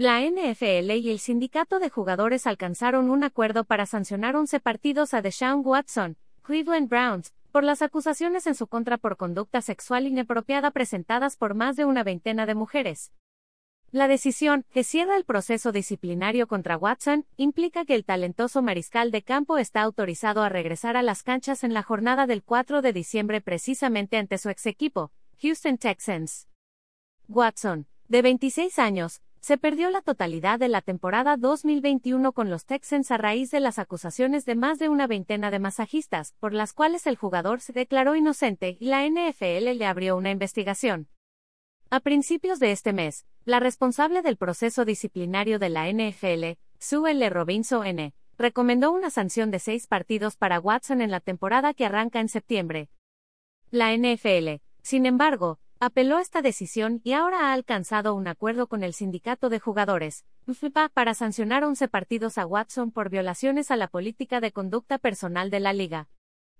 La NFL y el sindicato de jugadores alcanzaron un acuerdo para sancionar 11 partidos a Deshaun Watson, Cleveland Browns, por las acusaciones en su contra por conducta sexual inapropiada presentadas por más de una veintena de mujeres. La decisión, que cierra el proceso disciplinario contra Watson, implica que el talentoso mariscal de campo está autorizado a regresar a las canchas en la jornada del 4 de diciembre precisamente ante su ex equipo, Houston Texans. Watson, de 26 años, se perdió la totalidad de la temporada 2021 con los Texans a raíz de las acusaciones de más de una veintena de masajistas, por las cuales el jugador se declaró inocente y la NFL le abrió una investigación. A principios de este mes, la responsable del proceso disciplinario de la NFL, Sue L. Robinson N., recomendó una sanción de seis partidos para Watson en la temporada que arranca en septiembre. La NFL, sin embargo, apeló esta decisión y ahora ha alcanzado un acuerdo con el sindicato de jugadores, para sancionar 11 partidos a Watson por violaciones a la política de conducta personal de la liga.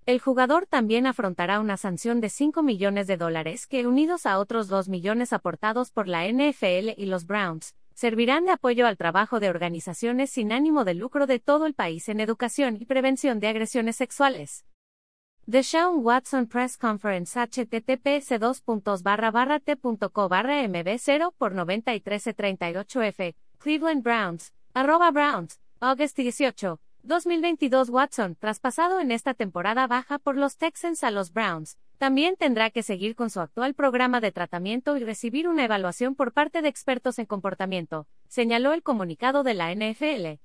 El jugador también afrontará una sanción de 5 millones de dólares que, unidos a otros 2 millones aportados por la NFL y los Browns, servirán de apoyo al trabajo de organizaciones sin ánimo de lucro de todo el país en educación y prevención de agresiones sexuales. The Sean Watson Press Conference https t.co barra mb0 por 9338f Cleveland Browns arroba Browns August 18 2022 Watson traspasado en esta temporada baja por los Texans a los Browns. También tendrá que seguir con su actual programa de tratamiento y recibir una evaluación por parte de expertos en comportamiento señaló el comunicado de la NFL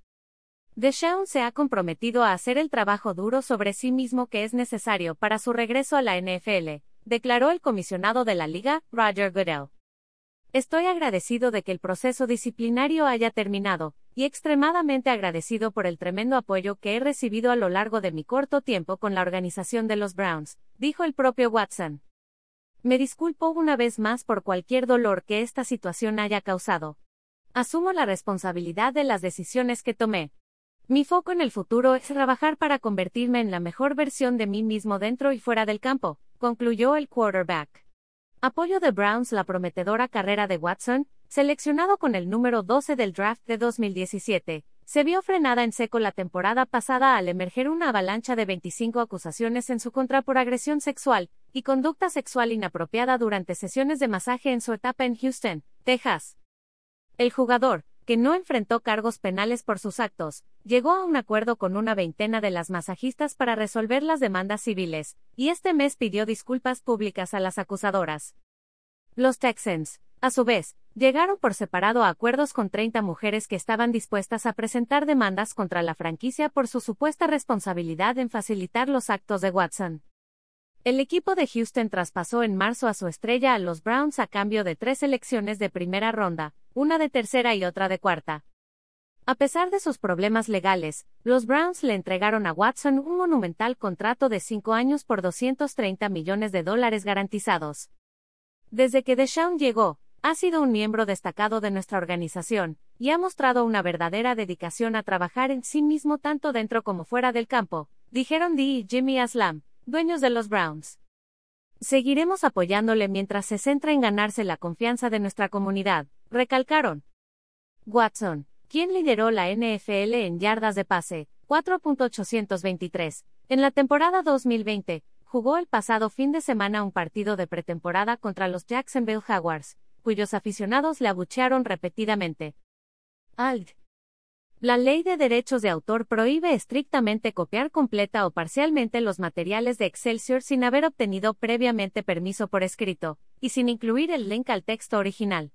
Deshaun se ha comprometido a hacer el trabajo duro sobre sí mismo que es necesario para su regreso a la NFL, declaró el comisionado de la liga, Roger Goodell. Estoy agradecido de que el proceso disciplinario haya terminado, y extremadamente agradecido por el tremendo apoyo que he recibido a lo largo de mi corto tiempo con la organización de los Browns, dijo el propio Watson. Me disculpo una vez más por cualquier dolor que esta situación haya causado. Asumo la responsabilidad de las decisiones que tomé, mi foco en el futuro es trabajar para convertirme en la mejor versión de mí mismo dentro y fuera del campo, concluyó el quarterback. Apoyo de Browns la prometedora carrera de Watson, seleccionado con el número 12 del draft de 2017, se vio frenada en seco la temporada pasada al emerger una avalancha de 25 acusaciones en su contra por agresión sexual y conducta sexual inapropiada durante sesiones de masaje en su etapa en Houston, Texas. El jugador, que no enfrentó cargos penales por sus actos, llegó a un acuerdo con una veintena de las masajistas para resolver las demandas civiles, y este mes pidió disculpas públicas a las acusadoras. Los Texans, a su vez, llegaron por separado a acuerdos con 30 mujeres que estaban dispuestas a presentar demandas contra la franquicia por su supuesta responsabilidad en facilitar los actos de Watson. El equipo de Houston traspasó en marzo a su estrella a los Browns a cambio de tres elecciones de primera ronda, una de tercera y otra de cuarta. A pesar de sus problemas legales, los Browns le entregaron a Watson un monumental contrato de cinco años por 230 millones de dólares garantizados. Desde que Deshaun llegó, ha sido un miembro destacado de nuestra organización, y ha mostrado una verdadera dedicación a trabajar en sí mismo tanto dentro como fuera del campo, dijeron Dee y Jimmy Aslam, dueños de los Browns. Seguiremos apoyándole mientras se centra en ganarse la confianza de nuestra comunidad, recalcaron. Watson, quien lideró la NFL en yardas de pase, 4.823, en la temporada 2020, jugó el pasado fin de semana un partido de pretemporada contra los Jacksonville Jaguars, cuyos aficionados le abuchearon repetidamente. Ald. La ley de derechos de autor prohíbe estrictamente copiar completa o parcialmente los materiales de Excelsior sin haber obtenido previamente permiso por escrito, y sin incluir el link al texto original.